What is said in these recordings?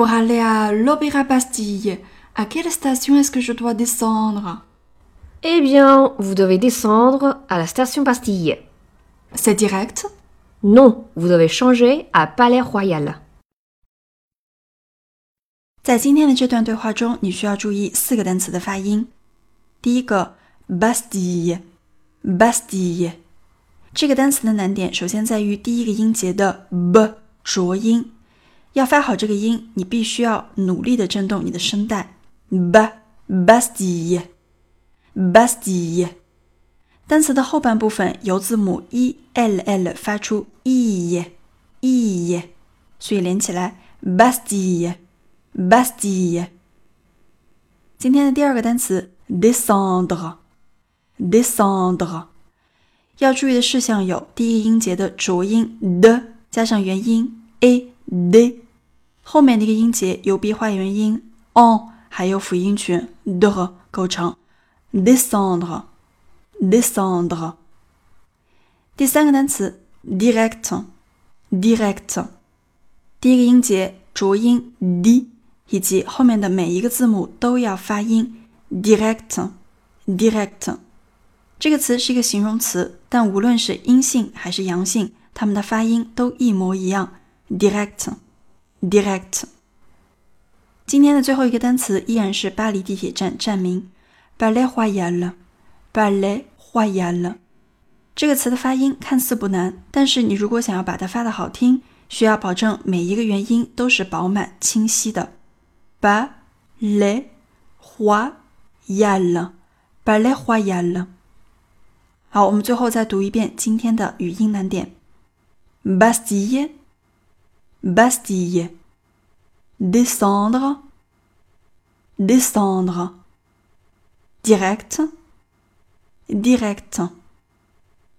Pour aller à l'Opéra Bastille, à quelle station est-ce que je dois descendre Eh bien, vous devez descendre à la station Bastille. C'est direct Non, vous devez changer à Palais Royal. 在今天的这段对话中，你需要注意四个单词的发音。第一个，Bastille，Bastille，这个单词的难点首先在于第一个音节的 b 浊音。 要发好这个音，你必须要努力的震动你的声带。b Bastille Bastille，单词的后半部分由字母 e l l 发出 e e，所以连起来 Bastille Bastille。今天的第二个单词 descendre descendre，要注意的事项有：第一个音节的浊音 d 加上元音 a d。后面的一个音节由闭化元音 on 还有辅音群 de 构成，descendre，descendre。第三个单词 direct，direct，第一个音节浊音 d 以及后面的每一个字母都要发音 direct，direct。这个词是一个形容词，但无论是阴性还是阳性，它们的发音都一模一样 direct。Direct。今天的最后一个单词依然是巴黎地铁站站名，Palais Royal。Palais Royal。这个词的发音看似不难，但是你如果想要把它发的好听，需要保证每一个元音都是饱满清晰的。Palais Royal。Palais Royal。好，我们最后再读一遍今天的语音难点：Bastille。Bastille. Descendre. Descendre. Direct. Direct.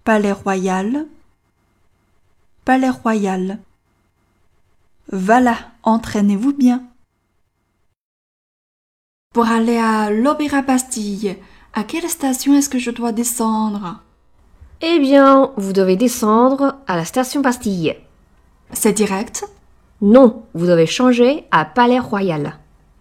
Palais Royal. Palais Royal. Voilà, entraînez-vous bien. Pour aller à l'Opéra Bastille, à quelle station est-ce que je dois descendre? Eh bien, vous devez descendre à la station Bastille. C'est direct? Non, vous devez changer à Palais Royal.